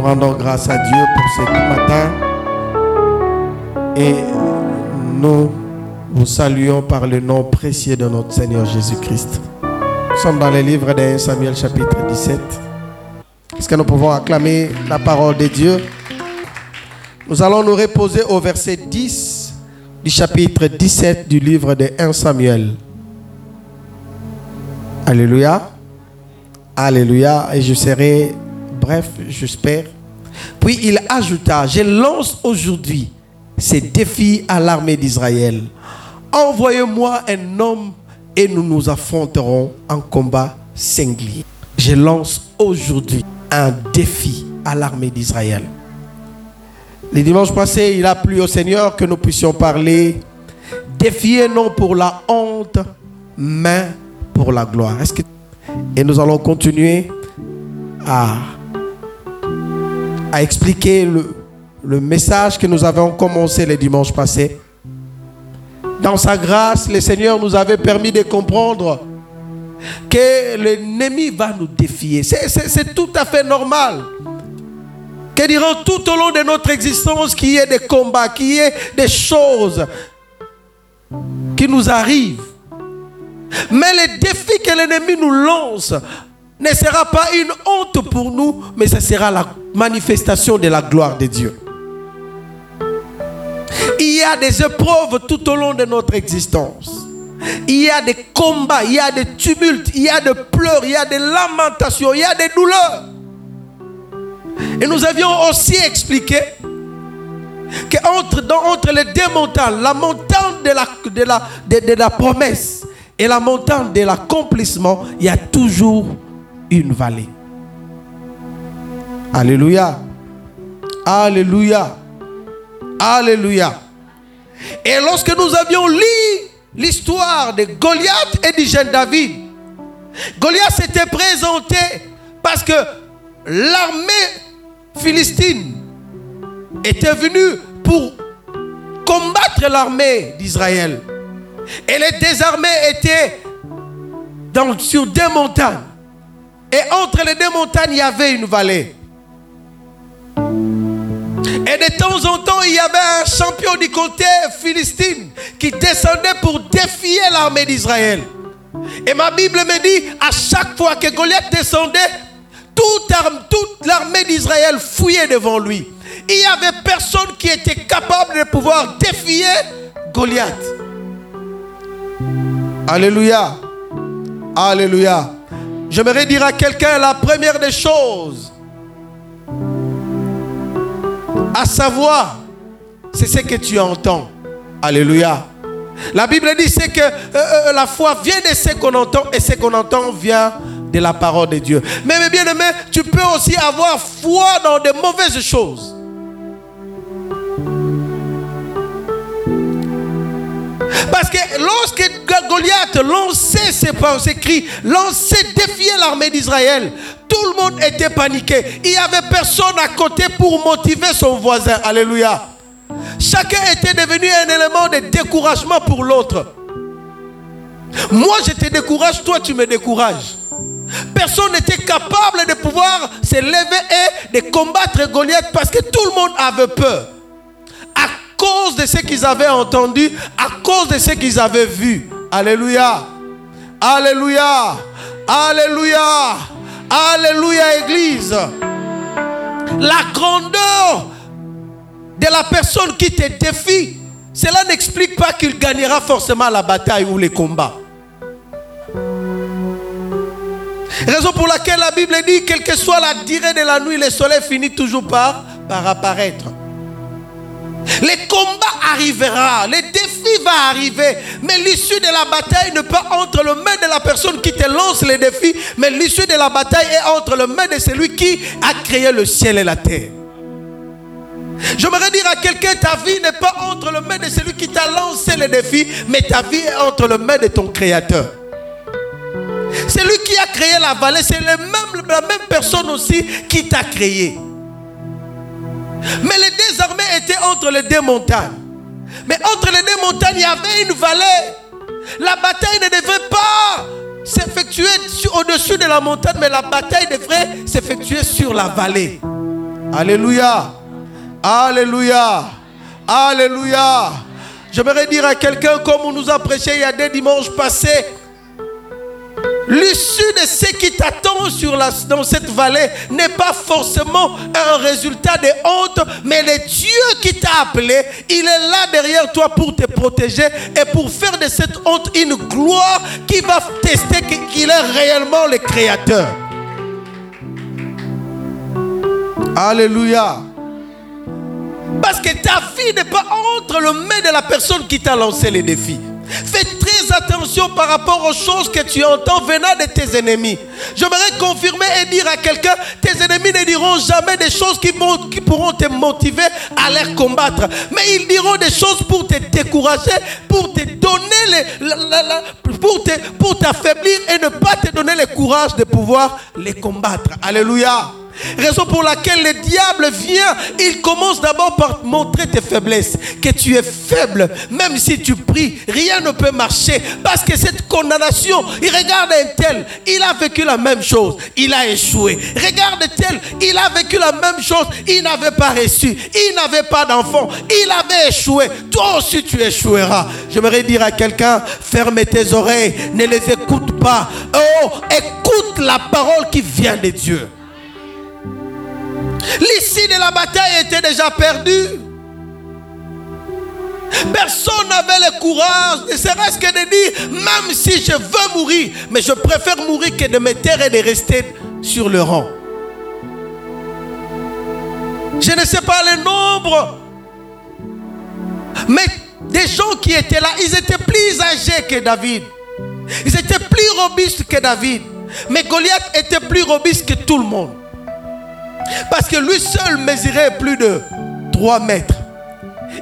rendons grâce à Dieu pour ce matin et nous vous saluons par le nom précieux de notre Seigneur Jésus-Christ. Nous sommes dans le livre de Samuel chapitre 17. Est-ce que nous pouvons acclamer la parole de Dieu? Nous allons nous reposer au verset 10 du chapitre 17 du livre de 1 Samuel. Alléluia. Alléluia. Et je serai bref, j'espère. Puis il ajouta, je lance aujourd'hui ces défis à l'armée d'Israël. Envoyez-moi un homme et nous nous affronterons en combat singulier. Je lance aujourd'hui un défi à l'armée d'Israël. Le dimanche passé, il a plu au Seigneur que nous puissions parler défier non pour la honte, mais pour la gloire. Et nous allons continuer à, à expliquer le, message que nous avons commencé le dimanche passé. Dans sa grâce, le Seigneur nous avait permis de comprendre que l'ennemi va nous défier. C'est tout à fait normal. Que diront tout au long de notre existence qu'il y ait des combats, qu'il y ait des choses qui nous arrivent. Mais le défi que l'ennemi nous lance ne sera pas une honte pour nous, mais ce sera la manifestation de la gloire de Dieu. Il y a des épreuves tout au long de notre existence. Il y a des combats, il y a des tumultes, il y a des pleurs, il y a des lamentations, il y a des douleurs. Et nous avions aussi expliqué qu'entre entre les deux montagnes, la montagne de la, de, la, de la promesse et la montagne de l'accomplissement, il y a toujours une vallée. Alléluia. Alléluia. Alléluia. Et lorsque nous avions lu l'histoire de Goliath et du jeune David, Goliath s'était présenté parce que l'armée philistine était venue pour combattre l'armée d'Israël. Et les deux armées étaient dans, sur deux montagnes. Et entre les deux montagnes, il y avait une vallée. Et de temps en temps, il y avait un champion du côté philistine qui descendait pour défier l'armée d'Israël. Et ma Bible me dit, à chaque fois que Goliath descendait, toute, l'armée d'Israël fouillait devant lui. Il n'y avait personne qui était capable de pouvoir défier Goliath. Alléluia. Alléluia. J'aimerais dire à quelqu'un la première des choses à savoir, c'est ce que tu entends. Alléluia. La Bible dit c'est que euh, euh, la foi vient de ce qu'on entend et ce qu'on entend vient de la parole de Dieu. Mais, mais bien aimé, tu peux aussi avoir foi dans de mauvaises choses. Parce que lorsque Goliath lançait ses, ses cris, lançait, défier l'armée d'Israël, tout le monde était paniqué. Il n'y avait personne à côté pour motiver son voisin. Alléluia. Chacun était devenu un élément de découragement pour l'autre. Moi, je te décourage, toi, tu me décourages. Personne n'était capable de pouvoir se lever et de combattre Goliath parce que tout le monde avait peur cause de ce qu'ils avaient entendu, à cause de ce qu'ils avaient vu. Alléluia. Alléluia. Alléluia. Alléluia, Église. La grandeur de la personne qui te défie, cela n'explique pas qu'il gagnera forcément la bataille ou les combats. Raison pour laquelle la Bible dit, quelle que soit la durée de la nuit, le soleil finit toujours par, par apparaître. Les combats arrivera, les défis vont arriver, mais l'issue de la bataille ne peut entre le main de la personne qui te lance les défis, mais l'issue de la bataille est entre le main de celui qui a créé le ciel et la terre. J'aimerais dire à quelqu'un, ta vie n'est pas entre le main de celui qui t'a lancé les défis, mais ta vie est entre le main de ton Créateur. Celui qui a créé la vallée, c'est la même personne aussi qui t'a créé. Mais les deux armées étaient entre les deux montagnes. Mais entre les deux montagnes, il y avait une vallée. La bataille ne devait pas s'effectuer au-dessus de la montagne, mais la bataille devrait s'effectuer sur la vallée. Alléluia. Alléluia. Alléluia. J'aimerais dire à quelqu'un, comme on nous a prêché il y a des dimanches passés, L'issue de ce qui t'attend dans cette vallée n'est pas forcément un résultat de honte, mais le Dieu qui t'a appelé, il est là derrière toi pour te protéger et pour faire de cette honte une gloire qui va tester qu'il est réellement le Créateur. Alléluia. Parce que ta vie n'est pas entre le mains de la personne qui t'a lancé les défis. Fais très attention par rapport aux choses que tu entends venant de tes ennemis. J'aimerais confirmer et dire à quelqu'un, tes ennemis ne diront jamais des choses qui, pourront te motiver à les combattre. Mais ils diront des choses pour te décourager, pour te donner, pour t'affaiblir et ne pas te donner le courage de pouvoir les combattre. Alléluia. Raison pour laquelle le diable vient, il commence d'abord par montrer tes faiblesses, que tu es faible, même si tu pries, rien ne peut marcher, parce que cette condamnation, il regarde un tel, il a vécu la même chose, il a échoué. Regarde tel, il a vécu la même chose, il n'avait pas reçu, il n'avait pas d'enfant, il avait échoué. Toi aussi tu échoueras. J'aimerais dire à quelqu'un, ferme tes oreilles, ne les écoute pas. Oh, écoute la parole qui vient de Dieu. L'issue de la bataille était déjà perdue. Personne n'avait le courage, ne serait-ce que de dire, même si je veux mourir, mais je préfère mourir que de me taire et de rester sur le rang. Je ne sais pas le nombre, mais des gens qui étaient là, ils étaient plus âgés que David. Ils étaient plus robustes que David. Mais Goliath était plus robuste que tout le monde. Parce que lui seul mesurait plus de 3 mètres.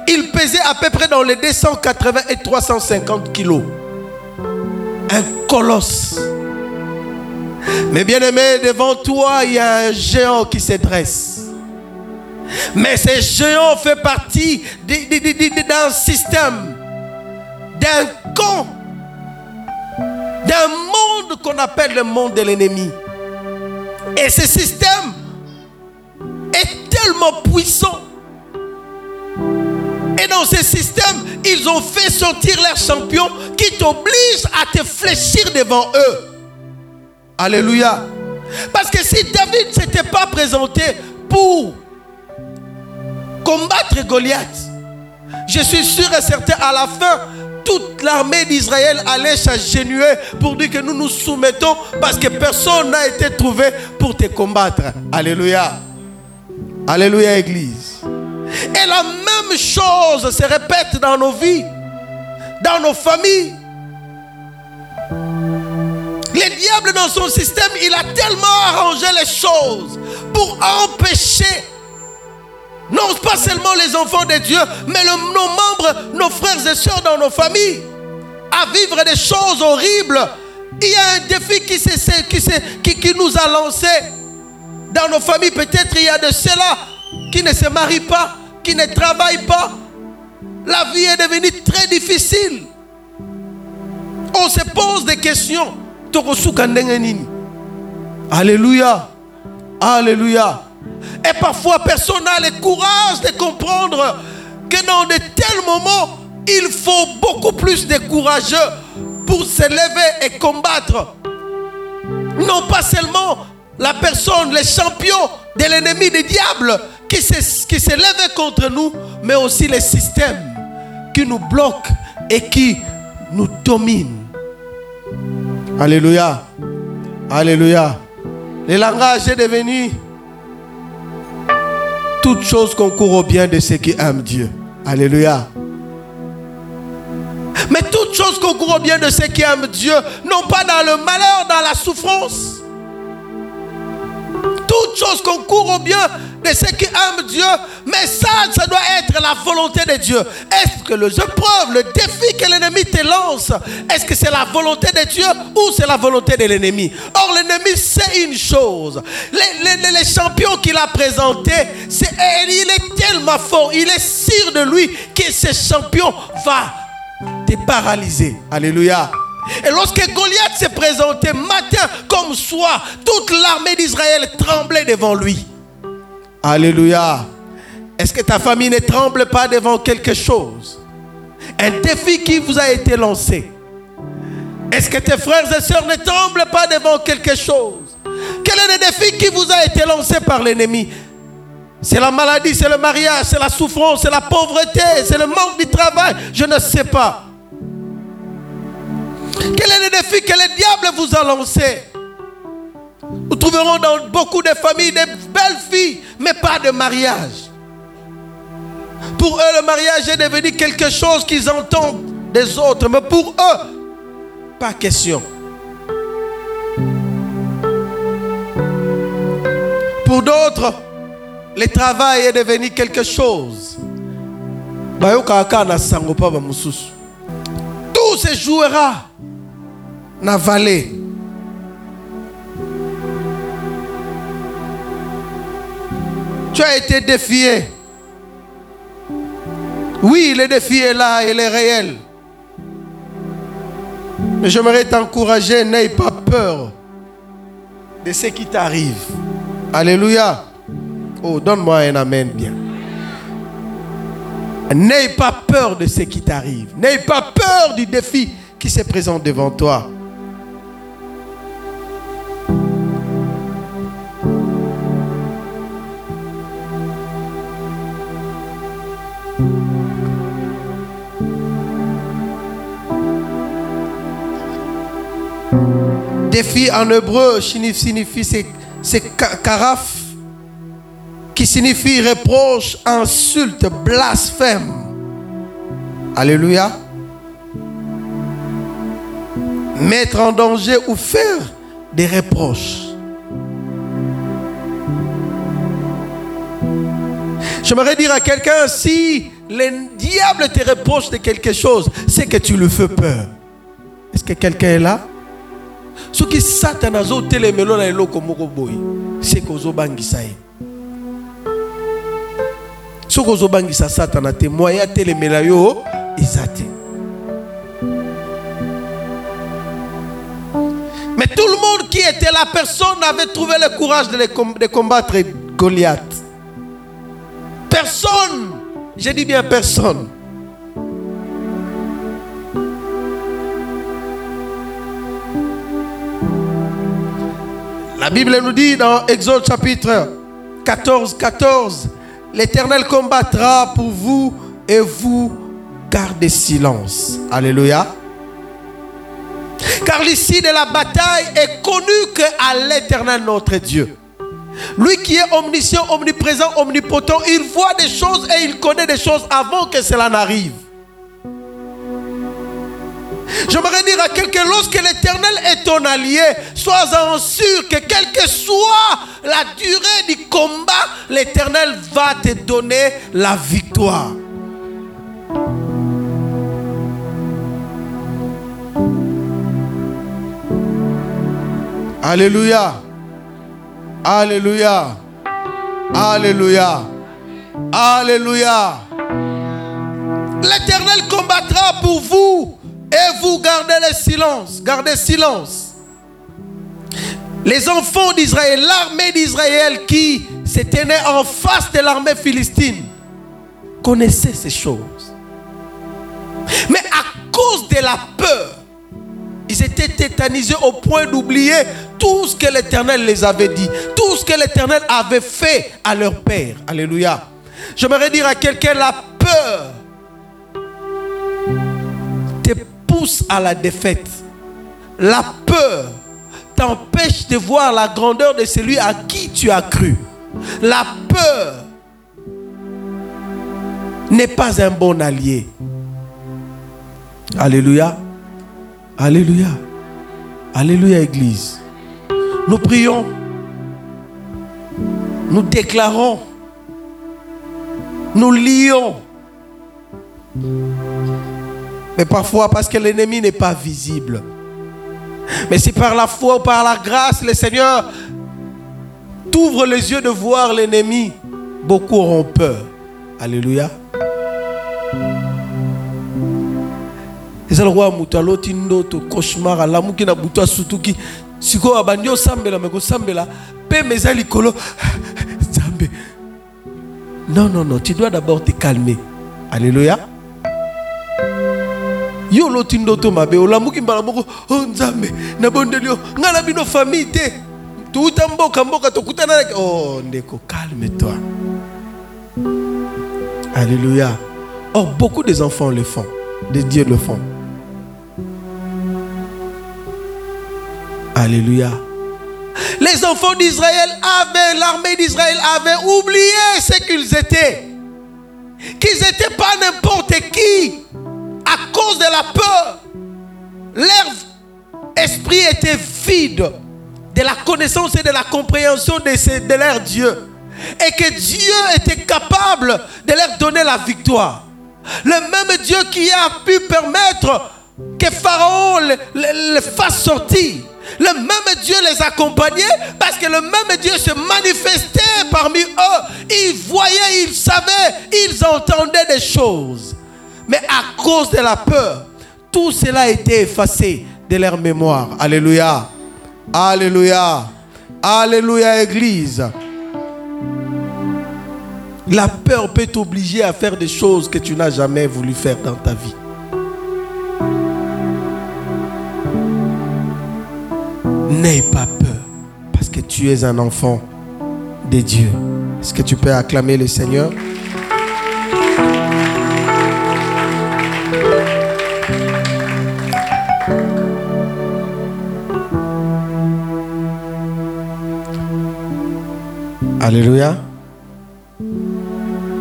Il pesait à peu près dans les 280 et 350 kilos. Un colosse. Mais bien aimé, devant toi, il y a un géant qui se dresse. Mais ce géant fait partie d'un système, d'un camp, d'un monde qu'on appelle le monde de l'ennemi. Et ce système tellement puissant. Et dans ce système, ils ont fait sortir leurs champions qui t'obligent à te fléchir devant eux. Alléluia. Parce que si David ne s'était pas présenté pour combattre Goliath, je suis sûr et certain à la fin, toute l'armée d'Israël allait s'agenouiller pour dire que nous nous soumettons parce que personne n'a été trouvé pour te combattre. Alléluia. Alléluia, Église. Et la même chose se répète dans nos vies, dans nos familles. Le diable dans son système, il a tellement arrangé les choses pour empêcher, non pas seulement les enfants de Dieu, mais nos membres, nos frères et sœurs dans nos familles, à vivre des choses horribles. Il y a un défi qui, qui, qui nous a lancé dans nos familles, peut-être il y a de ceux-là qui ne se marient pas, qui ne travaillent pas. La vie est devenue très difficile. On se pose des questions. Alléluia. Alléluia. Et parfois, personne n'a le courage de comprendre que dans de tels moments, il faut beaucoup plus de courageux pour se lever et combattre. Non pas seulement la personne, les champions de l'ennemi du diable qui s'élève contre nous, mais aussi les systèmes qui nous bloquent et qui nous dominent. Alléluia. Alléluia. Le langage est devenu toute chose concourt au bien de ceux qui aiment Dieu. Alléluia. Mais toute chose concourt au bien de ceux qui aiment Dieu, non pas dans le malheur, dans la souffrance. Toute chose concourt au bien de ceux qui aiment Dieu, mais ça, ça doit être la volonté de Dieu. Est-ce que les épreuves, le défi que l'ennemi te lance, est-ce que c'est la volonté de Dieu ou c'est la volonté de l'ennemi? Or, l'ennemi sait une chose. Les, les, champions qu'il a présentés, il est tellement fort, il est sûr de lui que ce champion va te paralyser. Alléluia. Et lorsque Goliath s'est présenté matin comme soir, toute l'armée d'Israël tremblait devant lui. Alléluia. Est-ce que ta famille ne tremble pas devant quelque chose? Un défi qui vous a été lancé. Est-ce que tes frères et sœurs ne tremblent pas devant quelque chose? Quel est le défi qui vous a été lancé par l'ennemi? C'est la maladie, c'est le mariage, c'est la souffrance, c'est la pauvreté, c'est le manque du travail. Je ne sais pas. Quel est le défi que le diable vous a lancé? Nous trouverons dans beaucoup de familles des belles filles, mais pas de mariage. Pour eux, le mariage est devenu quelque chose qu'ils entendent des autres, mais pour eux, pas question. Pour d'autres, le travail est devenu quelque chose. Tout se jouera na. Tu as été défié. Oui, le défi est là, il est réel. Mais j'aimerais t'encourager, n'aie pas peur de ce qui t'arrive. Alléluia. Oh, donne-moi un amen bien. N'aie pas peur de ce qui t'arrive. N'aie pas peur du défi qui se présente devant toi. En hébreu signifie c'est karaf qui signifie reproche, insulte, blasphème. Alléluia. Mettre en danger ou faire des reproches. J'aimerais dire à quelqu'un, si le diable te reproche de quelque chose, c'est que tu lui fais peur. Est-ce que quelqu'un est là? Soki satan azotelemelo na eloko moko boye seke ozobangisa ye. Soki ozobangisa satana te moyen atelemela yo eza mais tout le monde qui était là personne n'avait trouvé le courage de, de combattre Goliath. Personne je dis bien personne La Bible nous dit dans Exode chapitre 14, 14, l'Éternel combattra pour vous et vous gardez silence. Alléluia. Car l'issue de la bataille est connue qu'à l'Éternel notre Dieu. Lui qui est omniscient, omniprésent, omnipotent, il voit des choses et il connaît des choses avant que cela n'arrive. J'aimerais dire à quelqu'un, lorsque l'Éternel est ton allié, sois-en sûr que quelle que soit la durée du combat, l'Éternel va te donner la victoire. Alléluia. Alléluia. Alléluia. Alléluia. L'Éternel combattra pour vous et vous gardez le silence. Gardez silence. Les enfants d'Israël, l'armée d'Israël qui se tenait en face de l'armée philistine, connaissaient ces choses. Mais à cause de la peur, ils étaient tétanisés au point d'oublier tout ce que l'Éternel les avait dit, tout ce que l'Éternel avait fait à leur père. Alléluia. J'aimerais dire à quelqu'un, la peur pousse à la défaite. La peur t'empêche de voir la grandeur de celui à qui tu as cru. La peur n'est pas un bon allié. Alléluia. Alléluia. Alléluia, Église. Nous prions. Nous déclarons. Nous lions. Mais parfois parce que l'ennemi n'est pas visible. Mais si par la foi ou par la grâce, le Seigneur t'ouvre les yeux de voir l'ennemi, beaucoup auront peur. Alléluia. Non, non, non, tu dois d'abord te calmer. Alléluia. Yo oloti ndoto mabe olamuki mbala moko o oh, nzambe nabondeli yo ngai na bino famille te. Tuuta mboka mboka tokutana oh ndeko calme toi. Alléluia. Or beaucoup des enfants le font des dieux le font. Alléluia. Les enfants d'Israël avaient, l'armée d'Israël avait oublié ce qu'ils étaient. Qu'ils n'étaient pas n'importe qui de la peur. Leur esprit était vide de la connaissance et de la compréhension de, de leur Dieu. Et que Dieu était capable de leur donner la victoire. Le même Dieu qui a pu permettre que Pharaon le fasse sortir le même Dieu les accompagnait parce que le même Dieu se manifestait parmi eux. Ils voyaient, ils savaient, ils entendaient des choses. Mais à cause de la peur, tout cela a été effacé de leur mémoire. Alléluia. Alléluia. Alléluia, Église. La peur peut t'obliger à faire des choses que tu n'as jamais voulu faire dans ta vie. N'aie pas peur, parce que tu es un enfant de Dieu. Est-ce que tu peux acclamer le Seigneur? Alléluia.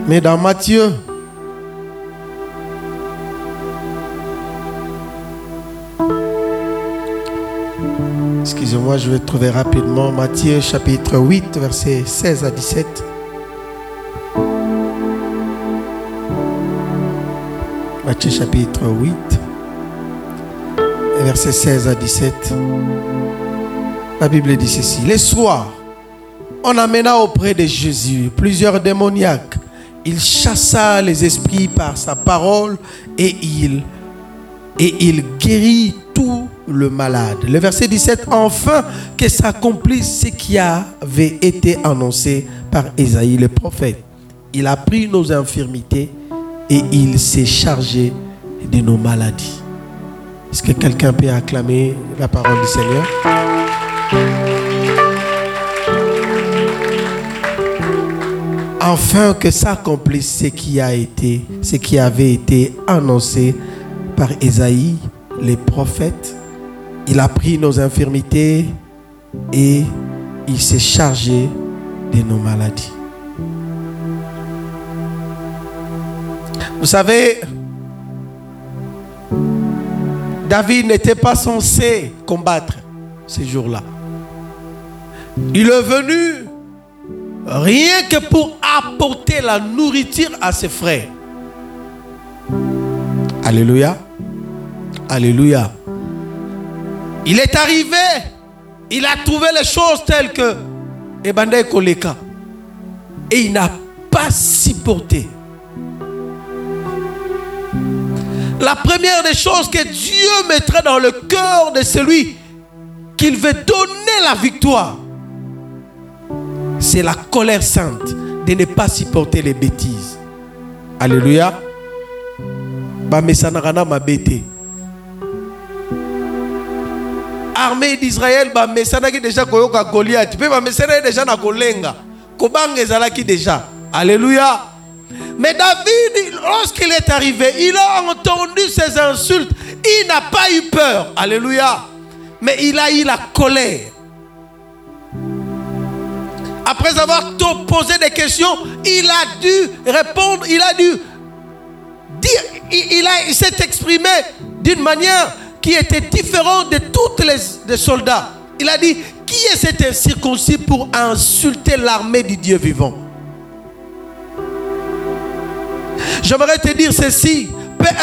Mais dans Matthieu Excusez-moi, je vais trouver rapidement Matthieu chapitre 8, versets 16 à 17. Matthieu chapitre 8, versets 16 à 17. La Bible dit ceci. Les soirs, on amena auprès de Jésus plusieurs démoniaques. Il chassa les esprits par sa parole et il, et il guérit tout le malade. Le verset 17, enfin que s'accomplisse ce qui avait été annoncé par Esaïe le prophète. Il a pris nos infirmités et il s'est chargé de nos maladies. Est-ce que quelqu'un peut acclamer la parole du Seigneur? Enfin que s'accomplisse ce qui a été, ce qui avait été annoncé par Esaïe, les prophètes il a pris nos infirmités et il s'est chargé de nos maladies. Vous savez, David n'était pas censé combattre ces jours-là. Il est venu rien que pour apporter la nourriture à ses frères. Alléluia. Alléluia. Il est arrivé, il a trouvé les choses telles que Ebanda Koleka. Et il n'a pas supporté. La première des choses que Dieu mettrait dans le cœur de celui qu'il veut donner la victoire, c'est la colère sainte de ne pas supporter les bêtises. Alléluia. Ba ma bêtise. armée d'Israël bamesanaki déjà koyoka Goliath. Mpe bamesanaki déjà na kolenga. Kobanga ezalaki déjà alléluia. Mais David lorsqu'il est arrivé il a entendu ces insultes. Il n'a pas eu peur. Alléluia. Mais il a eu la colère après avoir posé des questions il a dû répondre il a dû dire il, il s'est exprimé d'une manière qui était différent de tous les, soldats. Il a dit, qui est cet incirconcis pour insulter l'armée du Dieu vivant? J'aimerais te dire ceci.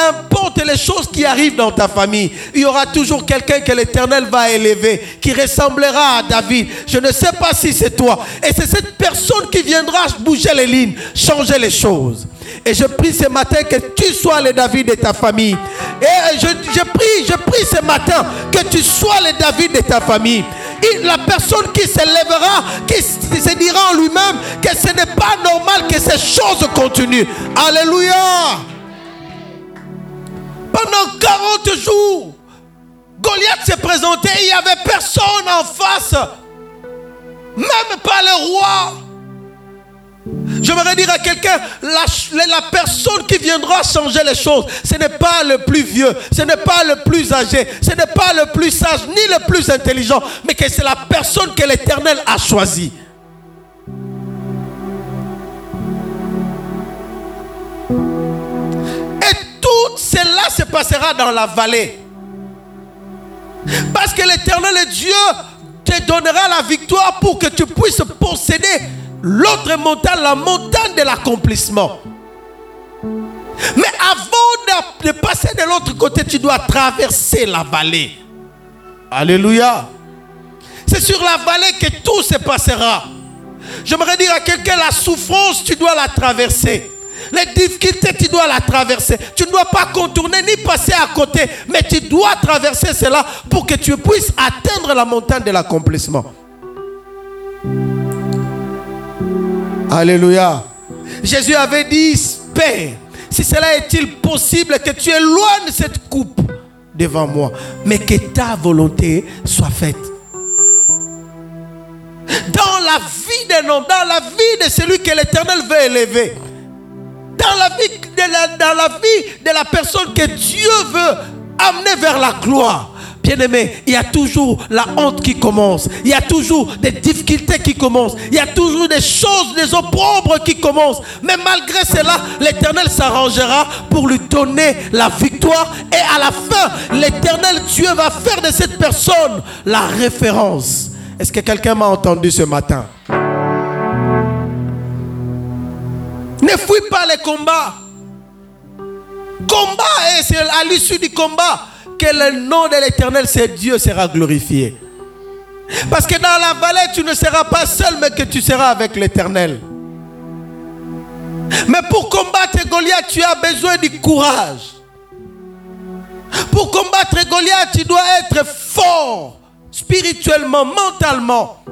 Importe les choses qui arrivent dans ta famille, il y aura toujours quelqu'un que l'Éternel va élever, qui ressemblera à David. Je ne sais pas si c'est toi. Et c'est cette personne qui viendra bouger les lignes, changer les choses. Et je prie ce matin que tu sois le David de ta famille. Et je, je prie, je prie ce matin que tu sois le David de ta famille. la personne qui s'élèvera, qui se dira en lui-même que ce n'est pas normal que ces choses continuent. Alléluia. Pendant 40 jours, Goliath s'est présenté, il n'y avait personne en face, même pas le roi. J'aimerais dire à quelqu'un, la, personne qui viendra changer les choses, ce n'est pas le plus vieux, ce n'est pas le plus âgé, ce n'est pas le plus sage, ni le plus intelligent, mais que c'est la personne que l'Éternel a choisie. Tout cela se passera dans la vallée. Parce que l'Éternel Dieu te donnera la victoire pour que tu puisses posséder l'autre montagne, la montagne de l'accomplissement. Mais avant de, passer de l'autre côté, tu dois traverser la vallée. Alléluia. C'est sur la vallée que tout se passera. J'aimerais dire à quelqu'un, la souffrance, tu dois la traverser. Les difficultés, tu dois la traverser. Tu ne dois pas contourner ni passer à côté, mais tu dois traverser cela pour que tu puisses atteindre la montagne de l'accomplissement. Alléluia. Jésus avait dit, Père, si cela est-il possible que tu éloignes cette coupe devant moi, mais que ta volonté soit faite. Dans la vie d'un homme, dans la vie de celui que l'Éternel veut élever, dans la, vie de la, dans la vie de la personne que Dieu veut amener vers la gloire, Bien-aimé, il y a toujours la honte qui commence. Il y a toujours des difficultés qui commencent. Il y a toujours des choses, des opprobres qui commencent. Mais malgré cela, l'Éternel s'arrangera pour lui donner la victoire. Et à la fin, l'Éternel Dieu va faire de cette personne la référence. Est-ce que quelqu'un m'a entendu ce matin? Ne fuis pas les combats. Combat, et c'est à l'issue du combat que le nom de l'Éternel, c'est Dieu, sera glorifié. Parce que dans la vallée, tu ne seras pas seul, mais que tu seras avec l'Éternel. Mais pour combattre Goliath, tu as besoin du courage. Pour combattre Goliath, tu dois être fort spirituellement, mentalement.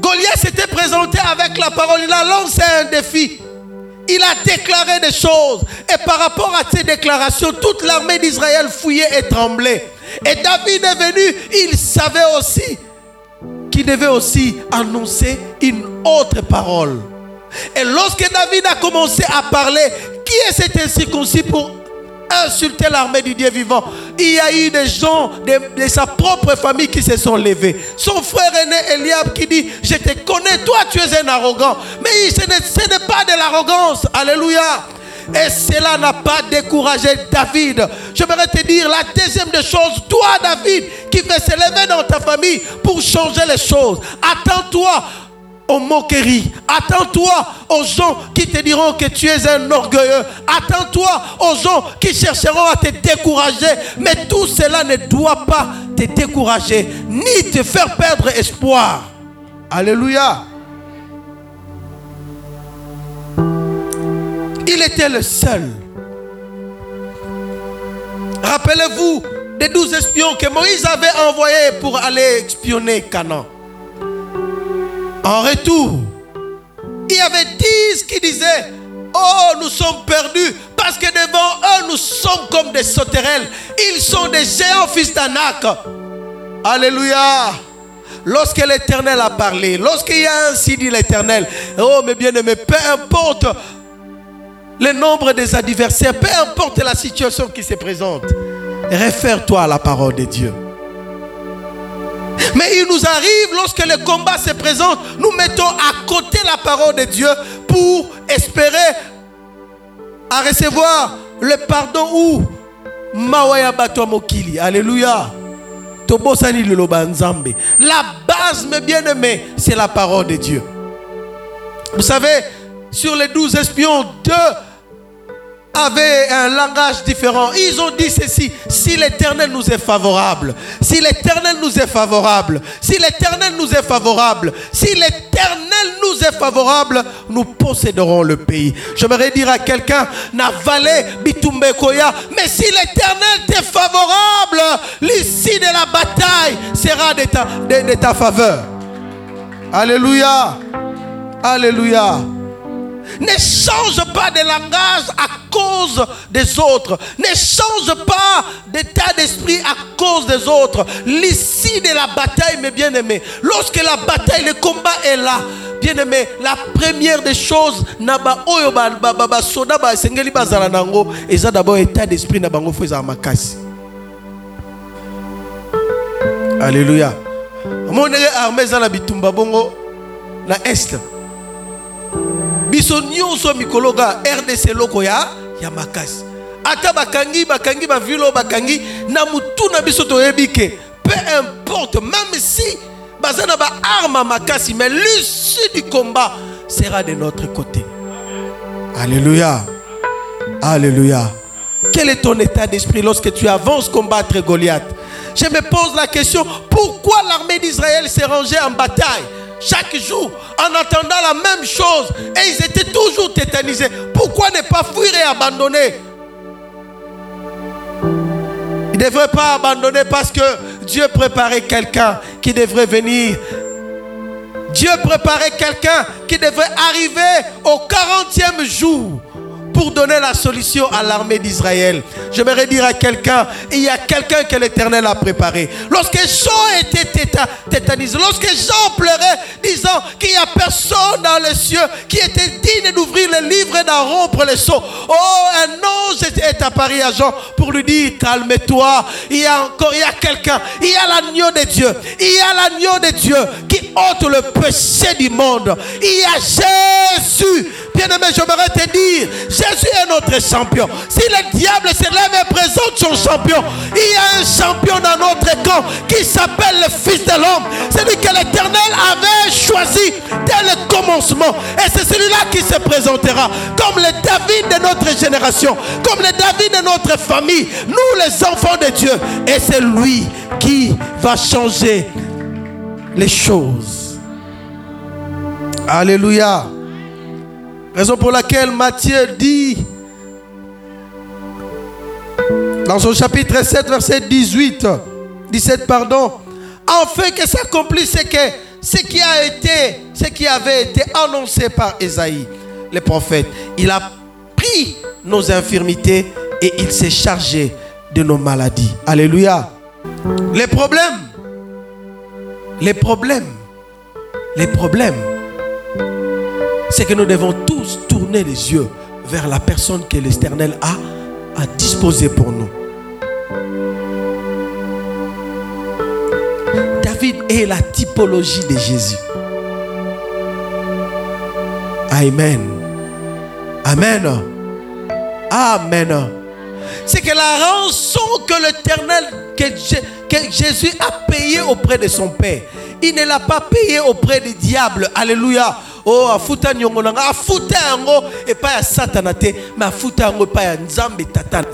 Goliath s'était présenté avec la parole. Il a lancé un défi. Il a déclaré des choses. Et par rapport à ces déclarations, toute l'armée d'Israël fouillait et tremblait. Et David est venu, il savait aussi qu'il devait aussi annoncer une autre parole. Et lorsque David a commencé à parler, qui est cet incirconcis pour insulter l'armée du Dieu vivant. Il y a eu des gens de, sa propre famille qui se sont levés. Son frère aîné Eliab qui dit, je te connais, toi tu es un arrogant. Mais ce n'est pas de l'arrogance. Alléluia. Et cela n'a pas découragé David. Je voudrais te dire la deuxième des choses, toi David, qui veux se lever dans ta famille pour changer les choses. Attends-toi aux moqueries. Attends-toi aux gens qui te diront que tu es un orgueilleux. Attends-toi aux gens qui chercheront à te décourager. Mais tout cela ne doit pas te décourager, ni te faire perdre espoir. Alléluia. Il était le seul. Rappelez-vous des douze espions que Moïse avait envoyés pour aller espionner Canaan. En retour, il y avait dix qui disaient, oh, nous sommes perdus parce que devant eux, nous sommes comme des sauterelles. Ils sont des géants fils d'Anak. Alléluia. Lorsque l'Éternel a parlé, lorsqu'il a ainsi dit l'Éternel, oh mes bien-aimés, peu importe le nombre des adversaires, peu importe la situation qui se présente, réfère-toi à la parole de Dieu. Mais il nous arrive, lorsque le combat se présente, nous mettons à côté la parole de Dieu pour espérer à recevoir le pardon ou Mawaya Mokili. Alléluia. La base, mes bien-aimés, c'est la parole de Dieu. Vous savez, sur les douze espions, deux avaient un langage différent. Ils ont dit ceci, si l'Éternel nous est favorable, si l'Éternel nous est favorable, si l'Éternel nous est favorable, si l'Éternel nous est favorable, nous posséderons le pays. J'aimerais dire à quelqu'un, Navalé, Bitumbekoya, mais si l'Éternel t'est favorable, l'issue de la bataille sera de ta faveur. Alléluia. Alléluia. Ne change pas de langage à cause des autres. Ne change pas d'état d'esprit à cause des autres. L'issue de la bataille, mes bien-aimés, lorsque la bataille, le combat est là, bien-aimé, la première des choses, naba oyo ba ba soda ba sengeli bazala nango, d'abord état d'esprit na bango fo makasi. Alléluia. Monere armée bitumba bongo na est biso nyonso mikolo kaka rdc eloko ya ya makasi. Ata bakangi bakangi bavile oyo bakangi na mutu na biso toyebi ke peu importe même si baza na baarme makasi mais l'issue du combat sera de notre côté. Alléluia. Alléluia. Quel est ton état d'esprit lorsque tu avances combattre Goliath? Je me pose la question pourquoi l'armée d'Israël s'est rangée en bataille? Chaque jour en attendant la même chose et ils étaient toujours tétanisés. Pourquoi ne pas fuir et abandonner? Ils ne devraient pas abandonner parce que Dieu préparait quelqu'un qui devrait venir. Dieu préparait quelqu'un qui devrait arriver au 40e jour pour donner la solution à l'armée d'Israël. J'aimerais dire à quelqu'un, il y a quelqu'un que l'Éternel a préparé. Lorsque Jean était tétanisé, lorsque Jean pleurait, disant qu'il n'y a personne dans les cieux qui était digne d'ouvrir le livre et d'en rompre les sceaux. Oh, un ange est apparu à Jean pour lui dire, calme-toi, il y a encore, il y a quelqu'un, il y a l'agneau de Dieu, il y a l'agneau de Dieu qui ôte le péché du monde. Il y a Jésus. Bien-aimé, j'aimerais te dire, est notre champion. Si le diable se lève et présente son champion, il y a un champion dans notre camp qui s'appelle le Fils de l'homme. Celui que l'Éternel avait choisi dès le commencement. Et c'est celui-là qui se présentera comme le David de notre génération, comme le David de notre famille, nous les enfants de Dieu. Et c'est lui qui va changer les choses. Alléluia. Raison pour laquelle Matthieu dit dans son chapitre 7, verset 18, 17, pardon, enfin que s'accomplisse ce, ce qui a été, ce qui avait été annoncé par Esaïe, le prophète. Il a pris nos infirmités et il s'est chargé de nos maladies. Alléluia. Les problèmes, les problèmes, les problèmes, c'est que nous devons tous tourner les yeux vers la personne que l'Éternel a, a disposée pour nous. David est la typologie de Jésus. Amen. Amen. Amen. C'est que la rançon que l'Éternel, que, que Jésus a payée auprès de son Père, il ne l'a pas payée auprès du diable. Alléluia. Oh afuta niongo na nga afuta yango epai ya satana te me afuta yango epai ya nzambe tata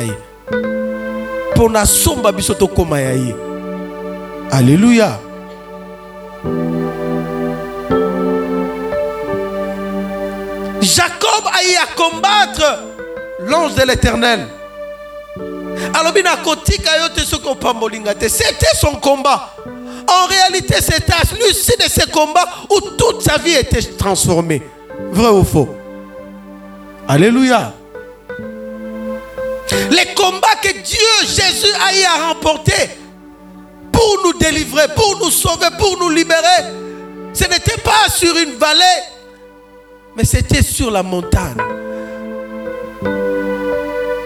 na somba biso tokóma ya ye. Jacob ayi à combattre l'ange de l'éternel. Alobi nakotika yo te soki opambolinga te c'était son combat en réalité, c'est à l'issue de ce combat où toute sa vie était transformée. Vrai ou faux? Alléluia. Les combats que Dieu, Jésus a eu à remporter pour nous délivrer, pour nous sauver, pour nous libérer, ce n'était pas sur une vallée, mais c'était sur la montagne.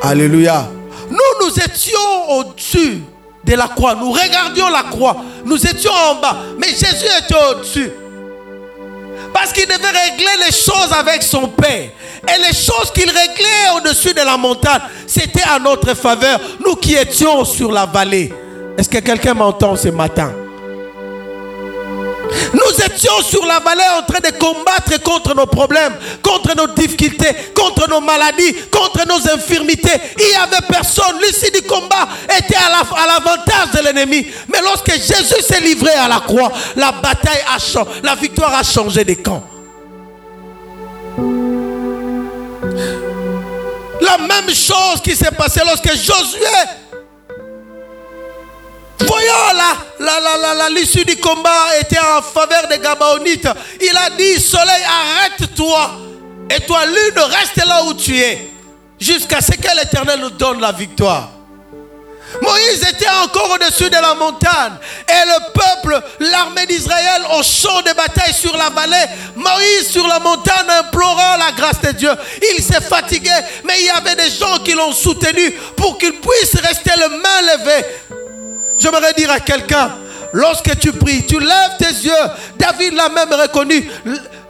Alléluia. Nous, nous étions au-dessus de la croix. Nous regardions la croix. Nous étions en bas. Mais Jésus était au-dessus. Parce qu'il devait régler les choses avec son Père. Et les choses qu'il réglait au-dessus de la montagne, c'était à notre faveur. Nous qui étions sur la vallée. Est-ce que quelqu'un m'entend ce matin? Nous étions sur la vallée en train de combattre contre nos problèmes, contre nos difficultés, contre nos maladies, contre nos infirmités. Il n'y avait personne. L'issue du combat était à l'avantage de l'ennemi. Mais lorsque Jésus s'est livré à la croix, la bataille a changé, la victoire a changé de camp. La même chose qui s'est passée lorsque Josué Voyons là, l'issue du combat était en faveur des Gabaonites. Il a dit, soleil, arrête-toi. Et toi, lune, reste là où tu es. Jusqu'à ce que l'Éternel nous donne la victoire. Moïse était encore au-dessus de la montagne. Et le peuple, l'armée d'Israël, au champ de bataille sur la vallée. Moïse sur la montagne implorant la grâce de Dieu. Il s'est fatigué, mais il y avait des gens qui l'ont soutenu pour qu'il puisse rester le main levée. J'aimerais dire à quelqu'un, lorsque tu pries, tu lèves tes yeux. David l'a même reconnu.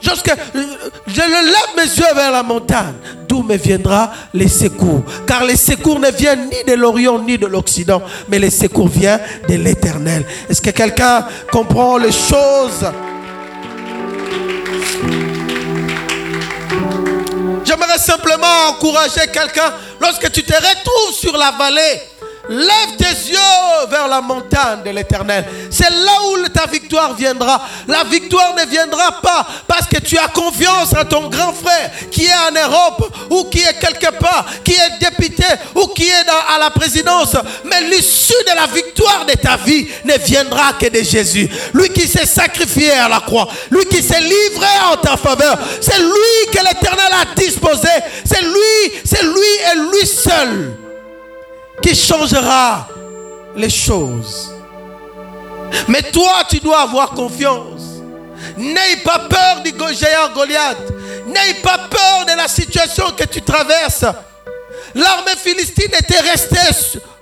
Lorsque je lève mes yeux vers la montagne, d'où me viendra les secours. Car les secours ne viennent ni de l'Orient ni de l'Occident, mais les secours viennent de l'Éternel. Est-ce que quelqu'un comprend les choses? J'aimerais simplement encourager quelqu'un lorsque tu te retrouves sur la vallée Lève tes yeux vers la montagne de l'éternel. C'est là où ta victoire viendra. La victoire ne viendra pas parce que tu as confiance en ton grand frère qui est en Europe ou qui est quelque part, qui est député ou qui est à la présidence. Mais l'issue de la victoire de ta vie ne viendra que de Jésus. Lui qui s'est sacrifié à la croix. Lui qui s'est livré en ta faveur. C'est lui que l'éternel a disposé. C'est lui, c'est lui et lui seul qui changera les choses. Mais toi, tu dois avoir confiance. N'aie pas peur du géant Goliath. N'aie pas peur de la situation que tu traverses. L'armée philistine était restée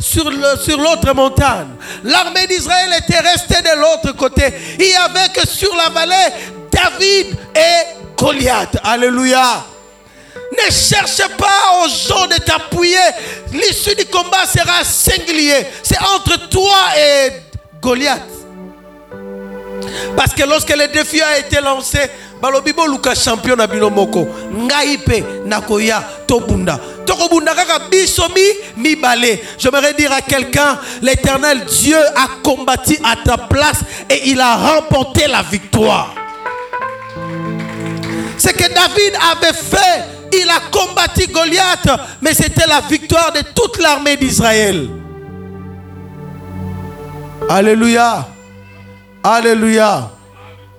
sur l'autre montagne. L'armée d'Israël était restée de l'autre côté. Il n'y avait que sur la vallée David et Goliath. Alléluia. Ne cherche pas aux gens de t'appuyer. L'issue du combat sera singulier. C'est entre toi et Goliath. Parce que lorsque le défi a été lancé, balobibo luka champion na bino moko nakoya tobunda tokobunda kaka mi mibale j'aimerais dire à quelqu'un l'éternel Dieu a combattu à ta place et il a remporté la victoire ce que David avait fait il a combattu Goliath, mais c'était la victoire de toute l'armée d'Israël. Alléluia. Alléluia.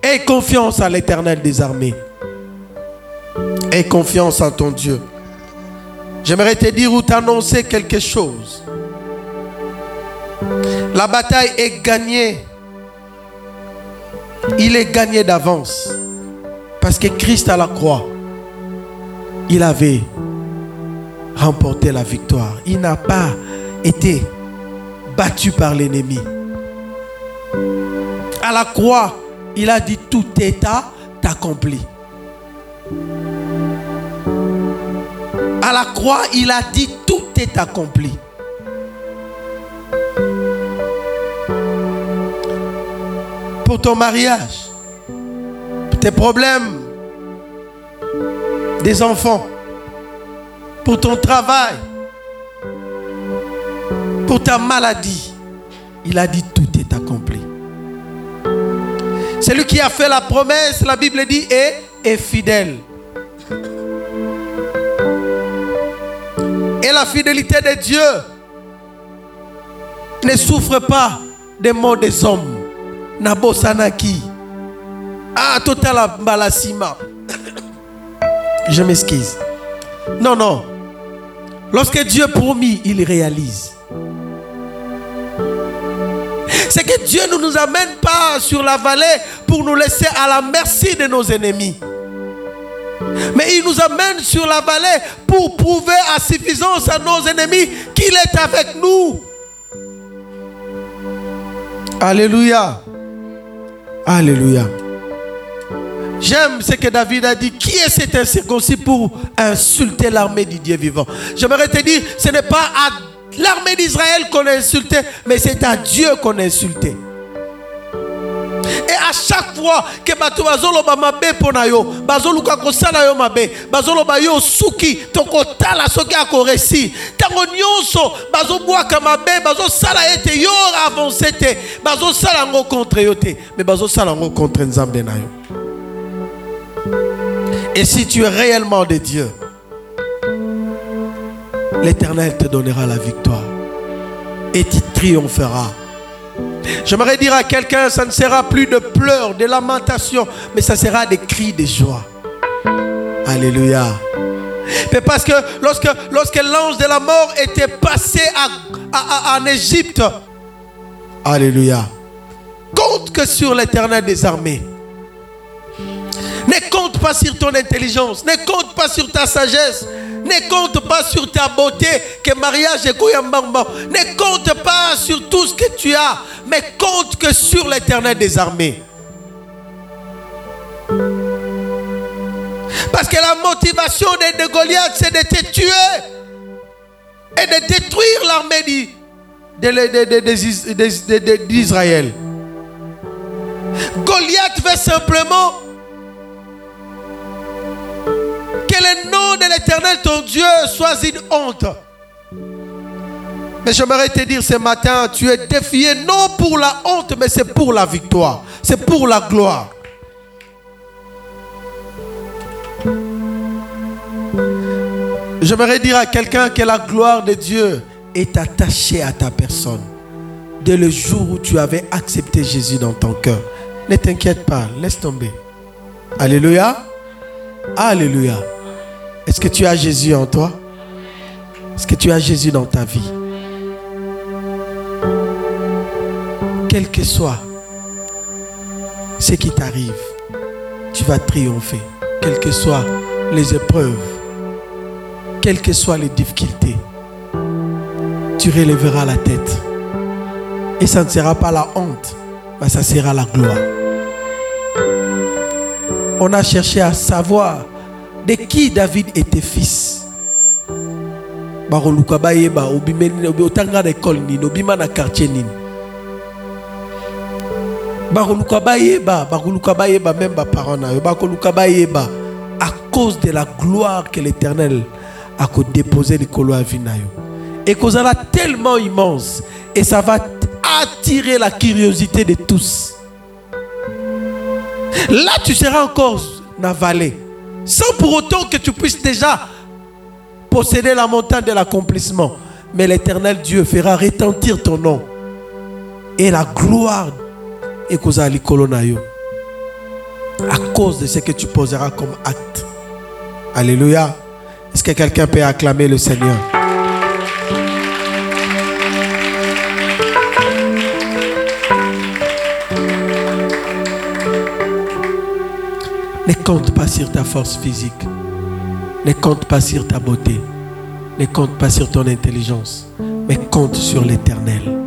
Aie confiance à l'éternel des armées. Aie confiance en ton Dieu. J'aimerais te dire ou t'annoncer quelque chose. La bataille est gagnée. Il est gagné d'avance. Parce que Christ à la croix il avait remporté la victoire. Il n'a pas été battu par l'ennemi. À la croix, il a dit tout est accompli. À la croix, il a dit tout est accompli. Pour ton mariage, tes problèmes, des enfants, pour ton travail, pour ta maladie. Il a dit tout est accompli. Celui qui a fait la promesse, la Bible dit, est, fidèle. Et la fidélité de Dieu ne souffre pas des mots des hommes. Nabosanaki. Ah, total balasima. Je m'excuse. Non, non. Lorsque Dieu promet, il réalise. C'est que Dieu ne nous amène pas sur la vallée pour nous laisser à la merci de nos ennemis. Mais il nous amène sur la vallée pour prouver à suffisance à nos ennemis qu'il est avec nous. Alléluia. Alléluia. J'aime ce que David a dit. Qui est cet incirconcis pour insulter l'armée du Dieu vivant? J'aimerais te dire, ce n'est pas à l'armée d'Israël qu'on a insulté, mais c'est à Dieu qu'on a insulté. Et à chaque fois que bato bazoloba mabe pona yo, bazoluka kosala yo mabe, bazoloba yo suki tokotala soki akoresi. Tango nyonso bazobwaka mabe, bazosala ete yo avancer te, bazosala ngo contre yo te, mais bazosala ngo contre nzambe na yo. Et si tu es réellement de Dieu, l'Éternel te donnera la victoire et tu triompheras. J'aimerais dire à quelqu'un, ça ne sera plus de pleurs, de lamentations, mais ça sera des cris de joie. Alléluia. Mais parce que lorsque, lorsque l'ange de la mort était passé en Égypte, Alléluia, compte que sur l'éternel des armées. Compte pas sur ton intelligence, ne compte pas sur ta sagesse, ne compte pas sur ta beauté, que mariage est Ne compte pas sur tout ce que tu as, mais compte que sur l'éternel des armées. Parce que la motivation de, Goliath, c'est de te tuer et de détruire l'armée d'Israël. Goliath veut simplement le nom de l'éternel, ton Dieu, soit une honte. Mais j'aimerais te dire ce matin, tu es défié non pour la honte, mais c'est pour la victoire. C'est pour la gloire. J'aimerais dire à quelqu'un que la gloire de Dieu est attachée à ta personne. Dès le jour où tu avais accepté Jésus dans ton cœur. Ne t'inquiète pas, laisse tomber. Alléluia. Alléluia. Est-ce que tu as Jésus en toi? Est-ce que tu as Jésus dans ta vie? Quel que soit ce qui t'arrive, tu vas triompher. Quelles que soient les épreuves, quelles que soient les difficultés, tu relèveras la tête. Et ça ne sera pas la honte, mais ça sera la gloire. On a cherché à savoir de qui David était fils? Bakoluka bayeba obimeli otanga na ekole nini obima na quartier nini? Bakoluka bayeba bakoluka bayeba même na yo bakoluka bayeba à cause de la gloire que l'éternel a déposé likolo ya vie na yo. Ekozala tellement immense et ça va attirer la curiosité de tous. Là tu seras encore na vallée sans pour autant que tu puisses déjà posséder la montagne de l'accomplissement. Mais l'éternel Dieu fera retentir ton nom. Et la gloire est à cause de ce que tu poseras comme acte. Alléluia. Est-ce que quelqu'un peut acclamer le Seigneur? Ne compte pas sur ta force physique. Ne compte pas sur ta beauté. Ne compte pas sur ton intelligence. Mais compte sur l'éternel.